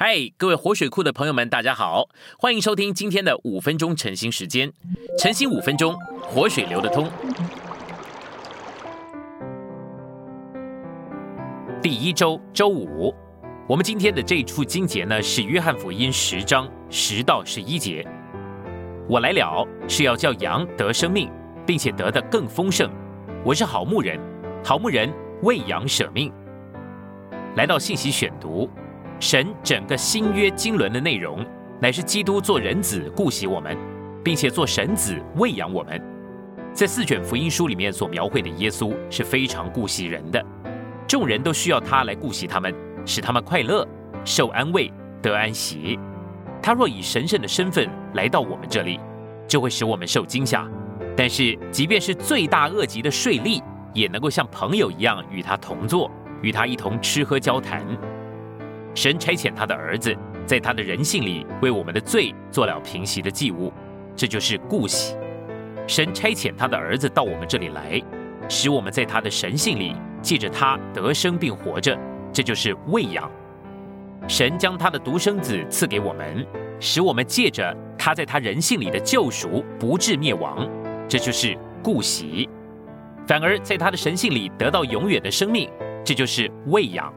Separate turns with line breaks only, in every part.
嗨，各位活水库的朋友们，大家好，欢迎收听今天的五分钟晨兴时间。晨兴五分钟，活水流得通。第一周周五，我们今天的这一处经节呢是约翰福音十章十到十一节。我来了是要叫羊得生命，并且得的更丰盛。我是好牧人，好牧人为羊舍命。来到信息选读。神整个新约经纶的内容，乃是基督做人子顾惜我们，并且做神子喂养我们。在四卷福音书里面所描绘的耶稣是非常顾惜人的，众人都需要他来顾惜他们，使他们快乐、受安慰、得安息。他若以神圣的身份来到我们这里，就会使我们受惊吓。但是，即便是罪大恶极的税吏，也能够像朋友一样与他同坐，与他一同吃喝交谈。神差遣他的儿子，在他的人性里为我们的罪做了平息的祭物，这就是顾惜。神差遣他的儿子到我们这里来，使我们在他的神性里借着他得生并活着，这就是喂养。神将他的独生子赐给我们，使我们借着他在他人性里的救赎不至灭亡，这就是顾惜。反而在他的神性里得到永远的生命，这就是喂养。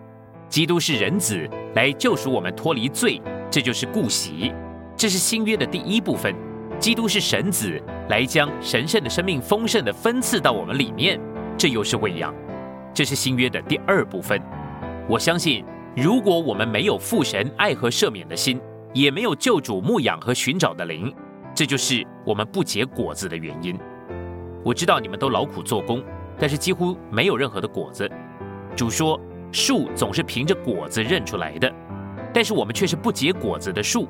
基督是人子来救赎我们脱离罪，这就是顾惜。这是新约的第一部分。基督是神子来将神圣的生命丰盛的分赐到我们里面，这又是喂养。这是新约的第二部分。我相信，如果我们没有父神爱和赦免的心，也没有救主牧养和寻找的灵，这就是我们不结果子的原因。我知道你们都劳苦做工，但是几乎没有任何的果子。主说。树总是凭着果子认出来的，但是我们却是不结果子的树。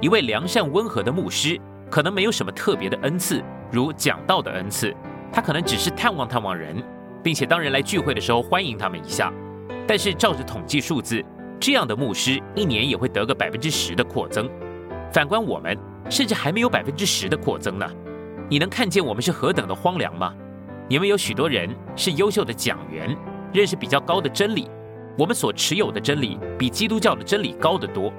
一位良善温和的牧师，可能没有什么特别的恩赐，如讲道的恩赐，他可能只是探望探望人，并且当人来聚会的时候欢迎他们一下。但是照着统计数字，这样的牧师一年也会得个百分之十的扩增。反观我们，甚至还没有百分之十的扩增呢。你能看见我们是何等的荒凉吗？你们有许多人是优秀的讲员，认识比较高的真理。我们所持有的真理比基督教的真理高得多，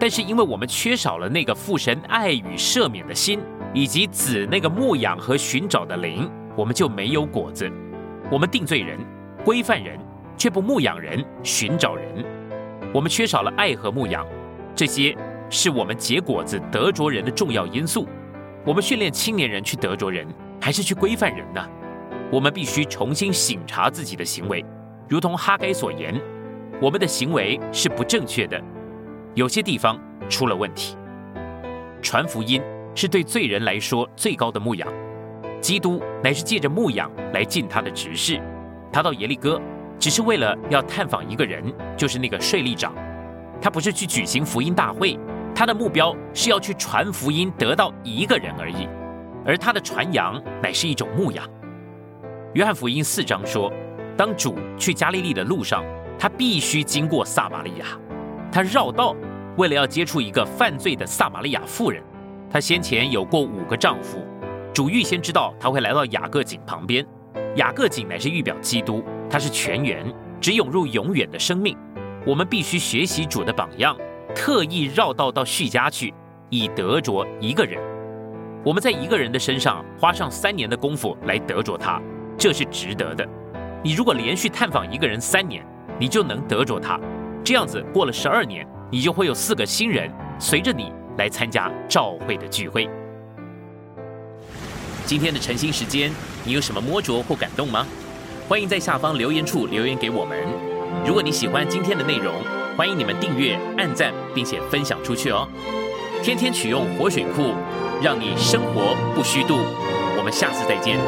但是因为我们缺少了那个父神爱与赦免的心，以及子那个牧养和寻找的灵，我们就没有果子。我们定罪人、规范人，却不牧养人、寻找人。我们缺少了爱和牧养，这些是我们结果子得着人的重要因素。我们训练青年人去得着人，还是去规范人呢？我们必须重新省察自己的行为，如同哈该所言。我们的行为是不正确的，有些地方出了问题。传福音是对罪人来说最高的牧养，基督乃是借着牧养来尽他的职事。他到耶利哥只是为了要探访一个人，就是那个税吏长。他不是去举行福音大会，他的目标是要去传福音，得到一个人而已。而他的传扬乃是一种牧养。约翰福音四章说，当主去加利利的路上。他必须经过撒玛利亚，他绕道，为了要接触一个犯罪的撒玛利亚妇人。他先前有过五个丈夫，主预先知道他会来到雅各井旁边。雅各井乃是预表基督，他是泉源，只涌入永远的生命。我们必须学习主的榜样，特意绕道到叙家去，以得着一个人。我们在一个人的身上花上三年的功夫来得着他，这是值得的。你如果连续探访一个人三年，你就能得着他，这样子过了十二年，你就会有四个新人随着你来参加召会的聚会。今天的晨兴时间，你有什么摸着或感动吗？欢迎在下方留言处留言给我们。如果你喜欢今天的内容，欢迎你们订阅、按赞，并且分享出去哦。天天取用活水库，让你生活不虚度。我们下次再见。